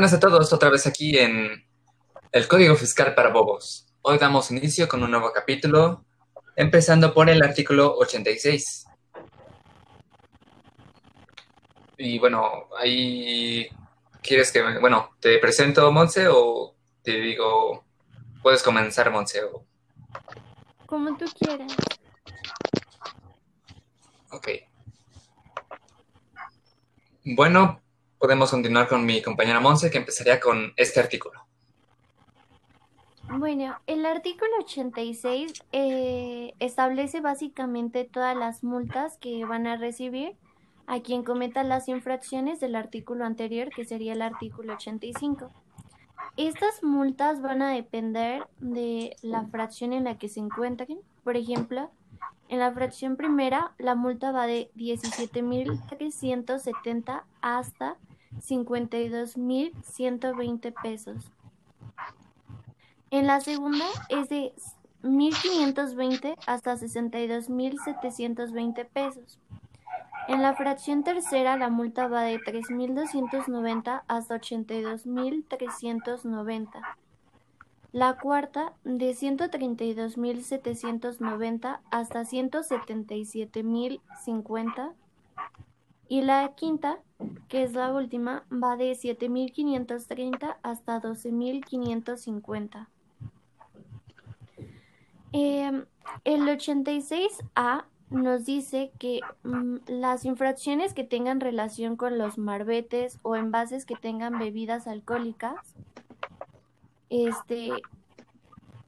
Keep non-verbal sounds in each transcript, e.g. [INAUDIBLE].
buenas a todos, otra vez aquí en el Código Fiscal para Bobos. Hoy damos inicio con un nuevo capítulo, empezando por el artículo 86. Y bueno, ahí quieres que, bueno, te presento Monse o te digo, puedes comenzar Monse o... Como tú quieras. Ok. Bueno, podemos continuar con mi compañera Monse, que empezaría con este artículo. Bueno, el artículo 86 eh, establece básicamente todas las multas que van a recibir a quien cometa las infracciones del artículo anterior, que sería el artículo 85. Estas multas van a depender de la fracción en la que se encuentren. Por ejemplo, en la fracción primera, la multa va de 17.370 hasta 52.120 pesos. En la segunda es de 1.520 hasta 62.720 pesos. En la fracción tercera la multa va de 3.290 hasta 82.390. La cuarta de 132.790 hasta 177.050. Y la quinta, que es la última, va de 7.530 hasta 12.550. Eh, el 86A nos dice que mm, las infracciones que tengan relación con los marbetes o envases que tengan bebidas alcohólicas, este,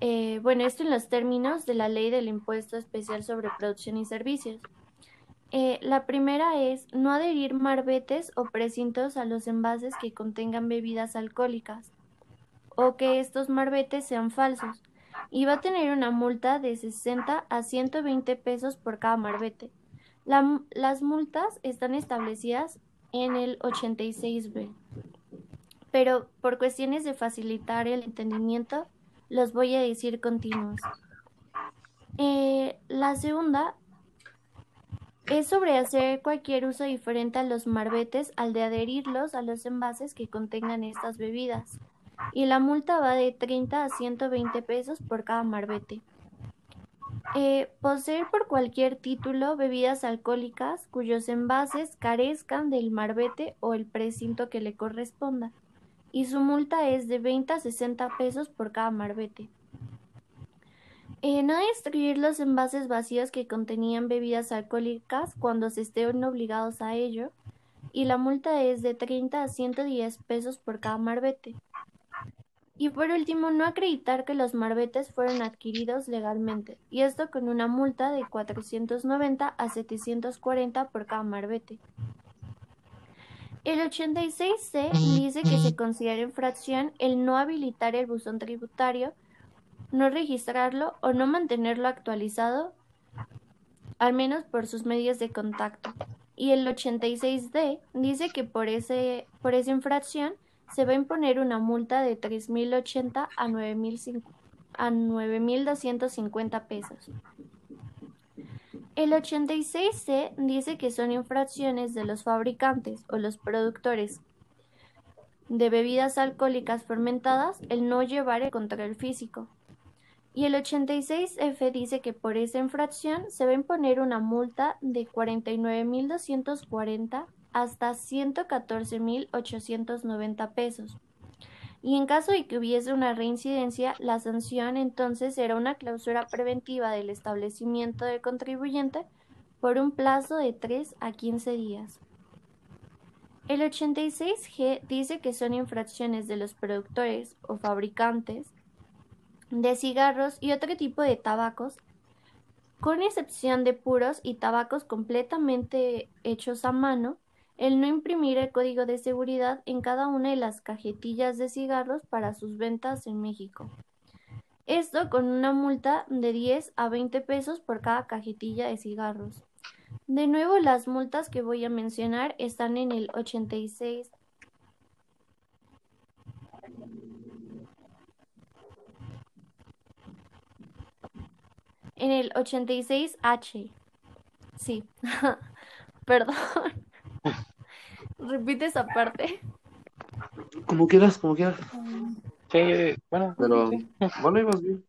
eh, bueno, esto en los términos de la ley del impuesto especial sobre producción y servicios. Eh, la primera es no adherir marbetes o precintos a los envases que contengan bebidas alcohólicas o que estos marbetes sean falsos y va a tener una multa de 60 a 120 pesos por cada marbete. las multas están establecidas en el 86B, pero por cuestiones de facilitar el entendimiento, los voy a decir continuos. Eh, la segunda es sobre hacer cualquier uso diferente a los marbetes al de adherirlos a los envases que contengan estas bebidas y la multa va de 30 a 120 pesos por cada marbete. Eh, poseer por cualquier título bebidas alcohólicas cuyos envases carezcan del marbete o el precinto que le corresponda, y su multa es de 20 a 60 pesos por cada marbete. Eh, no destruir los envases vacíos que contenían bebidas alcohólicas cuando se estén obligados a ello, y la multa es de 30 a 110 pesos por cada marbete. Y por último, no acreditar que los marbetes fueron adquiridos legalmente, y esto con una multa de 490 a 740 por cada marbete. El 86C dice que se considera infracción el no habilitar el buzón tributario, no registrarlo o no mantenerlo actualizado, al menos por sus medios de contacto. Y el 86D dice que por, ese, por esa infracción se va a imponer una multa de 3.080 a 9.250 pesos. El 86C dice que son infracciones de los fabricantes o los productores de bebidas alcohólicas fermentadas el no llevar el control físico. Y el 86F dice que por esa infracción se va a imponer una multa de 49.240 hasta 114.890 pesos. Y en caso de que hubiese una reincidencia, la sanción entonces será una clausura preventiva del establecimiento del contribuyente por un plazo de 3 a 15 días. El 86G dice que son infracciones de los productores o fabricantes de cigarros y otro tipo de tabacos, con excepción de puros y tabacos completamente hechos a mano, el no imprimir el código de seguridad en cada una de las cajetillas de cigarros para sus ventas en México. Esto con una multa de 10 a 20 pesos por cada cajetilla de cigarros. De nuevo, las multas que voy a mencionar están en el 86 en el 86H. Sí. [LAUGHS] Perdón. [LAUGHS] Repite esa parte. como quieras, como quieras. Sí, bueno. Pero, sí. bueno, ibas bien.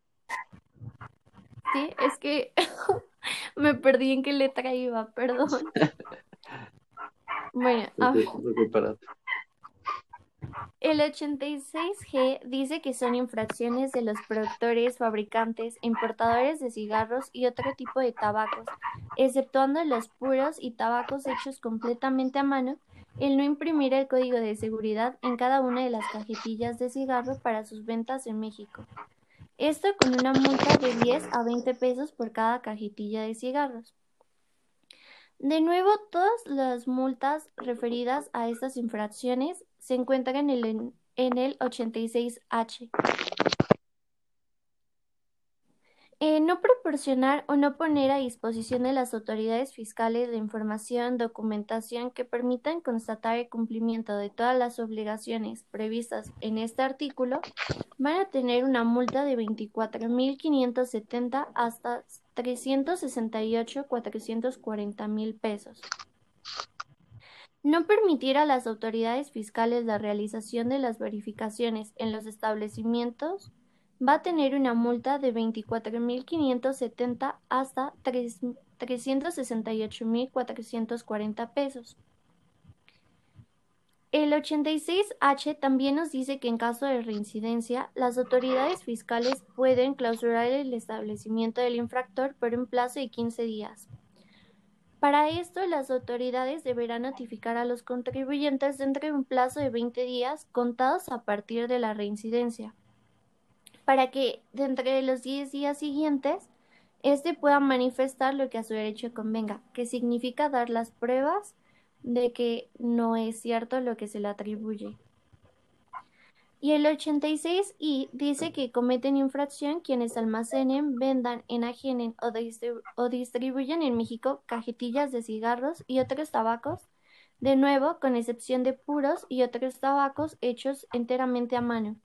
Sí, es que [LAUGHS] me perdí en qué letra iba, perdón. Bueno, ah. El 86G dice que son infracciones de los productores, fabricantes, importadores de cigarros y otro tipo de tabacos, exceptuando los puros y tabacos hechos completamente a mano, el no imprimir el código de seguridad en cada una de las cajetillas de cigarro para sus ventas en México. Esto con una multa de 10 a 20 pesos por cada cajetilla de cigarros. De nuevo, todas las multas referidas a estas infracciones se encuentran en el, en el 86H. Eh, no proporcionar o no poner a disposición de las autoridades fiscales la información, documentación que permitan constatar el cumplimiento de todas las obligaciones previstas en este artículo van a tener una multa de 24.570 hasta 368.440 mil pesos. No permitir a las autoridades fiscales la realización de las verificaciones en los establecimientos va a tener una multa de 24.570 hasta 3 368.440 pesos. El 86H también nos dice que en caso de reincidencia, las autoridades fiscales pueden clausurar el establecimiento del infractor por un plazo de 15 días. Para esto, las autoridades deberán notificar a los contribuyentes dentro de un plazo de 20 días contados a partir de la reincidencia, para que dentro de los 10 días siguientes, éste pueda manifestar lo que a su derecho convenga, que significa dar las pruebas de que no es cierto lo que se le atribuye. Y el 86I dice que cometen infracción quienes almacenen, vendan, enajenen o, distribu o distribuyen en México cajetillas de cigarros y otros tabacos, de nuevo con excepción de puros y otros tabacos hechos enteramente a mano,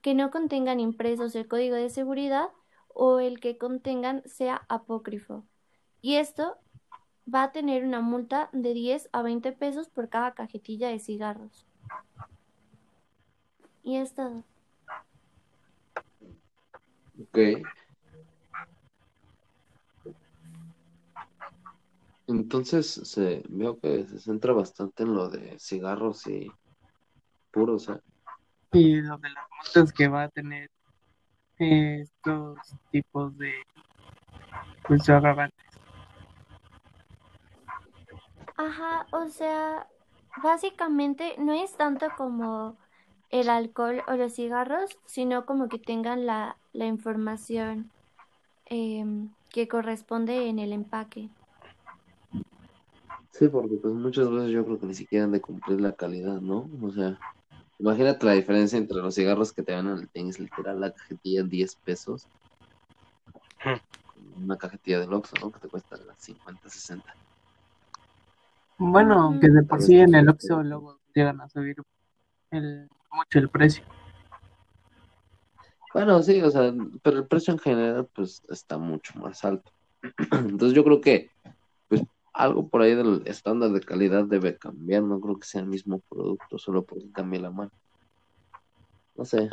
que no contengan impresos el código de seguridad o el que contengan sea apócrifo. Y esto va a tener una multa de 10 a 20 pesos por cada cajetilla de cigarros. Y es todo. Ok. Entonces se veo que se centra bastante en lo de cigarros y puros, ¿eh? Y lo de las multas que va a tener eh, estos tipos de pues agravantes. Ajá, o sea, básicamente no es tanto como el alcohol o los cigarros, sino como que tengan la, la información em, que corresponde en el empaque. Sí, porque pues muchas veces yo creo que ni siquiera han de cumplir la calidad, ¿no? O sea, imagínate la diferencia entre los cigarros que te dan en el tenis, literal, la cajetilla 10 pesos, una cajetilla del Oxxo, ¿no? Que te cuesta las 50, 60. Bueno, que de por sí en el Oxxo luego llegan a subir el, mucho el precio. Bueno, sí, o sea, pero el precio en general pues está mucho más alto. [CLEARS THROAT] Entonces yo creo que pues algo por ahí del estándar de calidad debe cambiar, no creo que sea el mismo producto solo porque cambie la mano. No sé.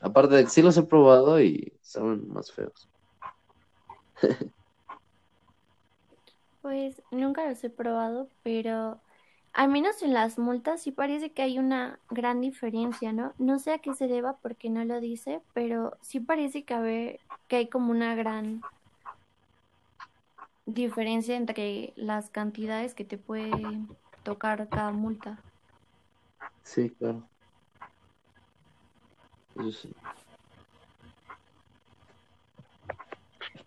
Aparte de que sí los he probado y saben más feos. [LAUGHS] Pues nunca los he probado, pero al menos en las multas sí parece que hay una gran diferencia, ¿no? No sé a qué se deba porque no lo dice, pero sí parece que, haber, que hay como una gran diferencia entre las cantidades que te puede tocar cada multa. Sí, claro. Eso sí.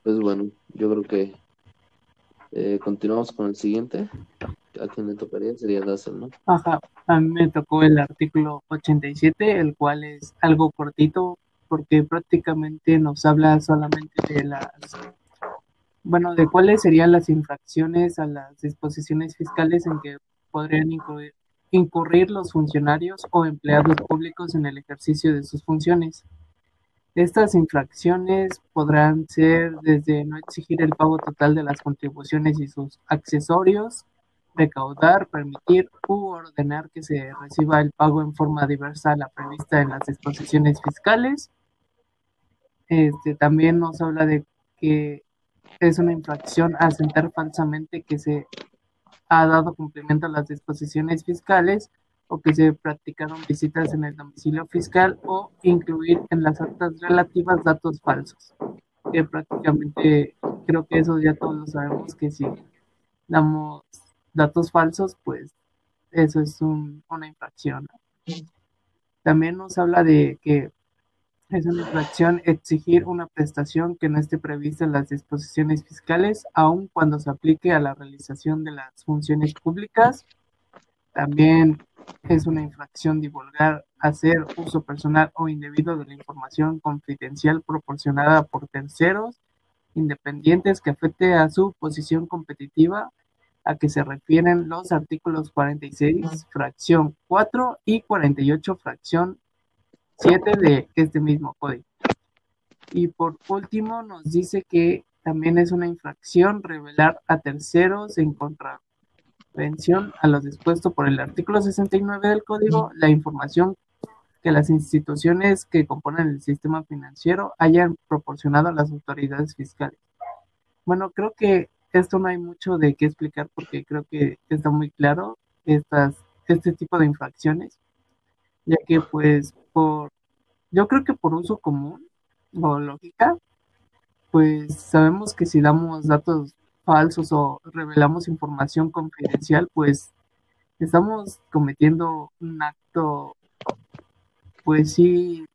Pues bueno, yo creo que eh, continuamos con el siguiente. ¿A quién le tocaría? Sería Dazzle, ¿no? Ajá, a mí me tocó el artículo 87, el cual es algo cortito porque prácticamente nos habla solamente de las, bueno, de cuáles serían las infracciones a las disposiciones fiscales en que podrían incurrir, incurrir los funcionarios o empleados públicos en el ejercicio de sus funciones. Estas infracciones podrán ser desde no exigir el pago total de las contribuciones y sus accesorios, recaudar, permitir u ordenar que se reciba el pago en forma diversa a la prevista en las disposiciones fiscales. Este, también nos habla de que es una infracción asentar falsamente que se ha dado cumplimiento a las disposiciones fiscales o que se practicaron visitas en el domicilio fiscal o incluir en las actas relativas datos falsos. Que prácticamente creo que eso ya todos lo sabemos que si damos datos falsos, pues eso es una infracción. También nos habla de que es una infracción exigir una prestación que no esté prevista en las disposiciones fiscales, aun cuando se aplique a la realización de las funciones públicas. También es una infracción divulgar, hacer uso personal o indebido de la información confidencial proporcionada por terceros independientes que afecte a su posición competitiva a que se refieren los artículos 46, fracción 4 y 48, fracción 7 de este mismo código. Y por último nos dice que también es una infracción revelar a terceros en contravención a lo dispuesto por el artículo 69 del código la información que las instituciones que componen el sistema financiero hayan proporcionado a las autoridades fiscales. Bueno, creo que esto no hay mucho de qué explicar porque creo que está muy claro estas, este tipo de infracciones, ya que pues por, yo creo que por uso común o lógica, pues sabemos que si damos datos falsos o revelamos información confidencial, pues estamos cometiendo un acto, pues sí,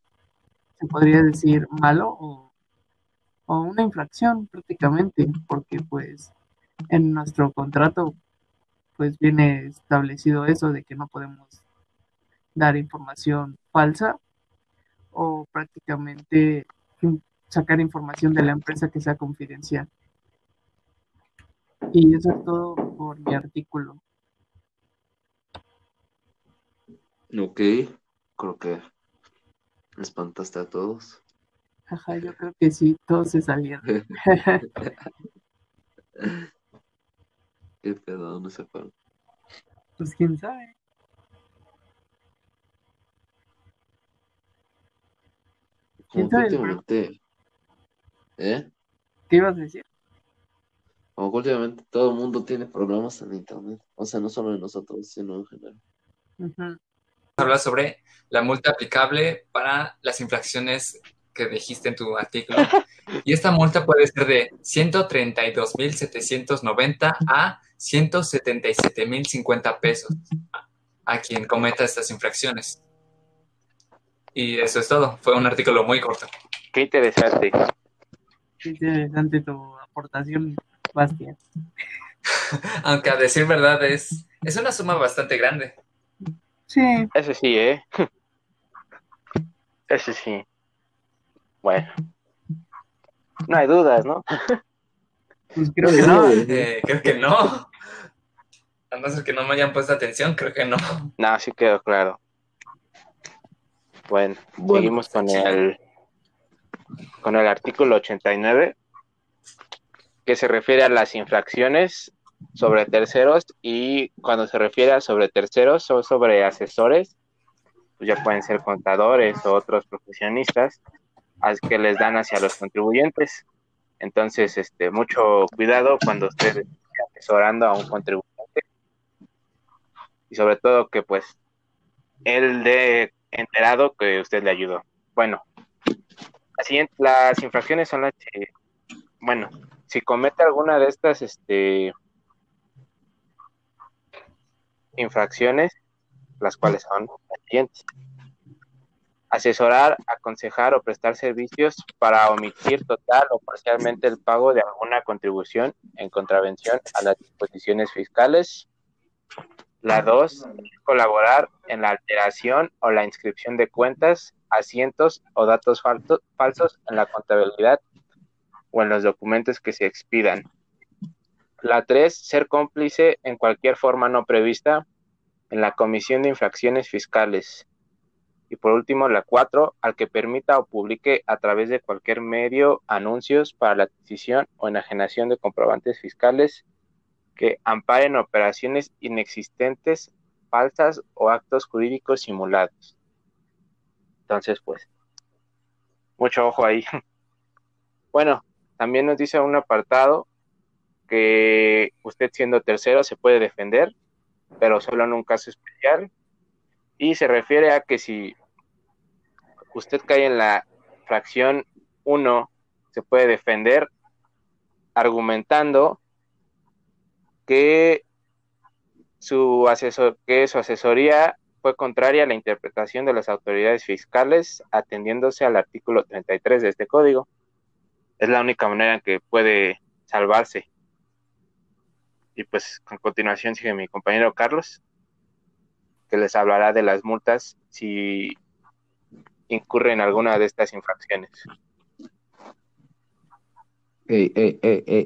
se podría decir malo o, o una infracción prácticamente, porque pues en nuestro contrato pues viene establecido eso de que no podemos dar información falsa o prácticamente sacar información de la empresa que sea confidencial. Y eso es todo por mi artículo. Ok, creo que espantaste a todos. Ajá, yo creo que sí, todos se salieron. [LAUGHS] ¿Qué pedo? ¿Dónde se fueron? Pues quién sabe. Como que últimamente. ¿Eh? ¿Qué ibas a decir? Como que últimamente todo el mundo tiene problemas en internet. O sea, no solo en nosotros, sino en general. Habla sobre la multa aplicable para las infracciones que dijiste en tu artículo. [LAUGHS] Y esta multa puede ser de 132.790 a 177.050 pesos a quien cometa estas infracciones. Y eso es todo. Fue un artículo muy corto. Qué interesante. Qué interesante tu aportación, Bastián. [LAUGHS] Aunque a decir verdad es, es una suma bastante grande. Sí. Eso sí, ¿eh? [LAUGHS] Eso sí. Bueno. No hay dudas, ¿no? Pues creo que no. Eh, creo que no. A no ser que no me hayan puesto atención, creo que no. No, sí quedó claro. Bueno, seguimos con el con el artículo 89 que se refiere a las infracciones sobre terceros y cuando se refiere a sobre terceros son sobre asesores, pues ya pueden ser contadores o otros profesionistas que les dan hacia los contribuyentes. Entonces, este, mucho cuidado cuando usted esté asesorando a un contribuyente y sobre todo que pues él de enterado que usted le ayudó. Bueno, las infracciones son las que, bueno, si comete alguna de estas este, infracciones, las cuales son las siguientes. Asesorar, aconsejar o prestar servicios para omitir total o parcialmente el pago de alguna contribución en contravención a las disposiciones fiscales, la dos, colaborar en la alteración o la inscripción de cuentas, asientos o datos falsos en la contabilidad o en los documentos que se expidan. La tres, ser cómplice en cualquier forma no prevista en la comisión de infracciones fiscales. Y por último, la cuatro, al que permita o publique a través de cualquier medio anuncios para la adquisición o enajenación de comprobantes fiscales que amparen operaciones inexistentes, falsas o actos jurídicos simulados. Entonces, pues, mucho ojo ahí. [LAUGHS] Bueno, también nos dice un apartado que usted siendo tercero se puede defender, pero solo en un caso especial. Y se refiere a que si usted cae en la fracción 1, se puede defender argumentando que su, asesor, que su asesoría fue contraria a la interpretación de las autoridades fiscales atendiéndose al artículo 33 de este código. Es la única manera en que puede salvarse. Y pues a continuación sigue mi compañero Carlos, que les hablará de las multas si incurre en alguna de estas infracciones. Ey, ey,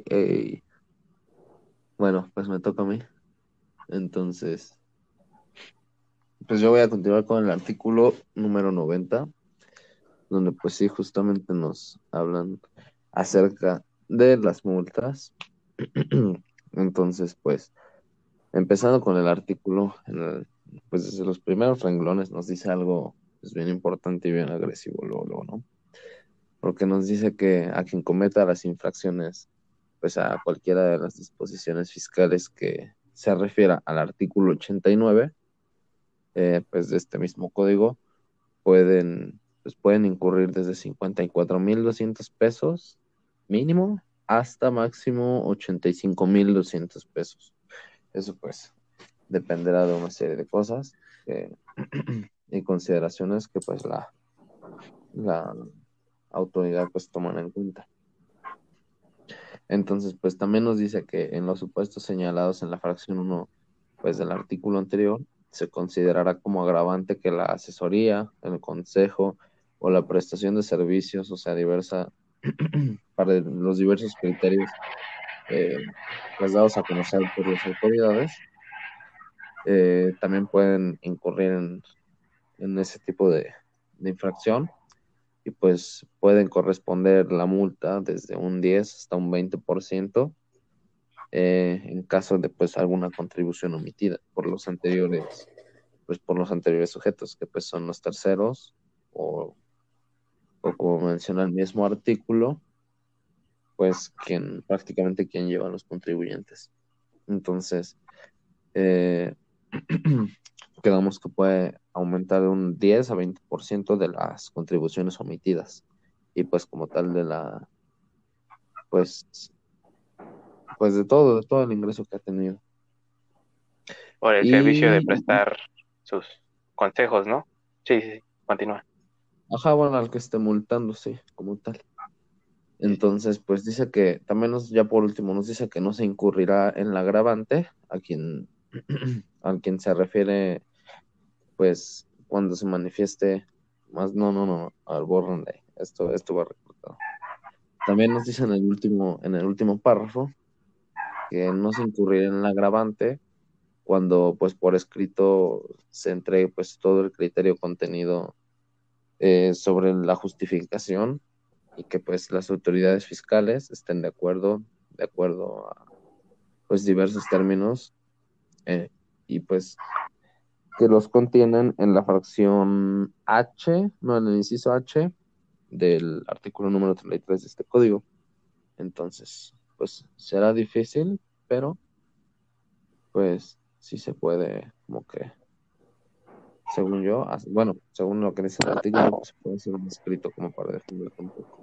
ey. Bueno, pues me toca a mí. Entonces, pues yo voy a continuar con el artículo número 90, donde pues sí, justamente nos hablan acerca de las multas. [CLEARS THROAT] Entonces, pues, empezando con el artículo, pues desde los primeros renglones nos dice algo pues, bien importante y bien agresivo, luego, ¿no? Porque nos dice que a quien cometa las infracciones pues a cualquiera de las disposiciones fiscales que se refiera al artículo 89, eh, pues de este mismo código, pueden, pues pueden incurrir desde 54.200 pesos mínimo hasta máximo 85.200 pesos. Eso pues dependerá de una serie de cosas y consideraciones que pues la, la autoridad pues toman en cuenta. Entonces, pues también nos dice que en los supuestos señalados en la fracción 1, pues del artículo anterior, se considerará como agravante que la asesoría, el consejo o la prestación de servicios, o sea, diversa, [CLEARS THROAT] para los diversos criterios eh, pues dados a conocer por las autoridades, eh, también pueden incurrir en, ese tipo de infracción y pues pueden corresponder la multa desde un 10 hasta un 20% eh, en caso de pues alguna contribución omitida por los anteriores pues por los anteriores sujetos que pues son los terceros o, o como menciona el mismo artículo pues quien prácticamente quien lleva a los contribuyentes. Entonces eh, [CLEARS THROAT] quedamos que puede aumentar de un 10 a 20% de las contribuciones omitidas y pues como tal de la pues pues de todo, de todo el ingreso que ha tenido. Por el servicio de prestar sus consejos, ¿no? Sí, sí, continúa. Ajá, bueno, al que esté multando, sí, como tal. Entonces, pues dice que, también nos, ya por último, nos dice que no se incurrirá en la agravante a quien, [CLEARS THROAT] a quien se refiere pues cuando se manifieste más, no, no, no, al de esto, esto va recortado. También nos dice en el último, en el último párrafo que no se incurrirá en el agravante cuando pues por escrito se entregue pues todo el criterio contenido eh, sobre la justificación y que pues las autoridades fiscales estén de acuerdo, de acuerdo a pues diversos términos eh, y pues que los contienen en la fracción H, no en el inciso H del artículo número 33 de este código. Entonces, pues será difícil, pero pues sí se puede, como que, según yo, bueno, según lo que dice el artículo, pues, se puede hacer un escrito como para defender un poco.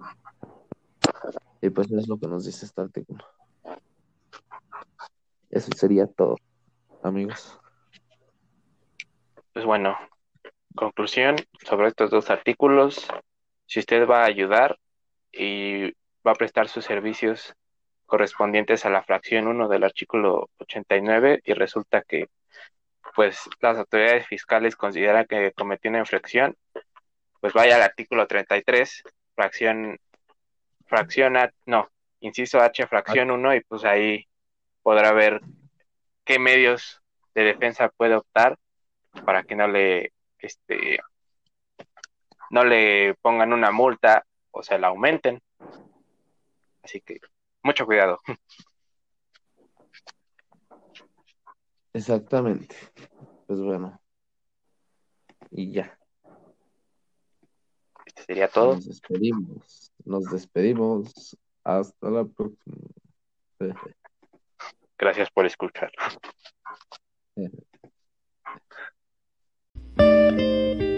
Y pues es lo que nos dice este artículo. Eso sería todo, amigos pues bueno, conclusión sobre estos dos artículos. Si usted va a ayudar y va a prestar sus servicios correspondientes a la fracción 1 del artículo 89 y resulta que pues las autoridades fiscales consideran que cometió una infracción, pues vaya al artículo 33, fracción fracción A, no, inciso H, fracción 1 y pues ahí podrá ver qué medios de defensa puede optar para que no le, este, no le pongan una multa o se la aumenten. Así que mucho cuidado. [LAUGHS] Exactamente. Pues bueno. Y ya. Este sería todo. Nos despedimos. Nos despedimos. Hasta la próxima. Gracias por escuchar. [LAUGHS] Eh.